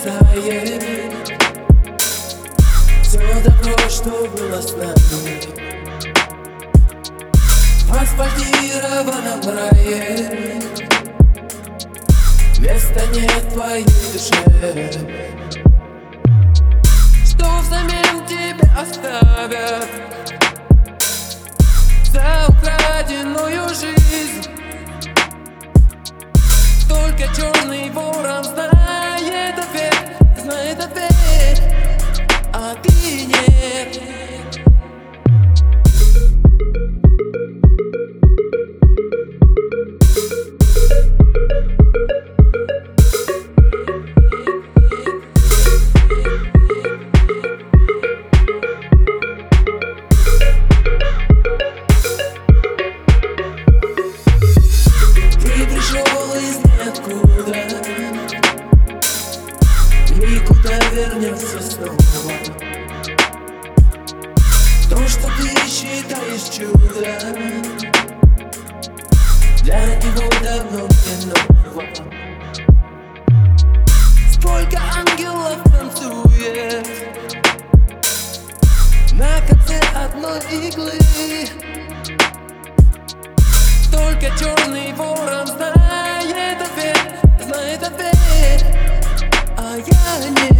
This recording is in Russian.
исчезает Все добро, что было с нами В асфальтированном Места нет твоей душе Никуда вернется снова То, что ты считаешь чудом. Для него давно не ново. Сколько ангелов танцует На конце одной иглы. Только черный ворон знает ответ, знает ответ running.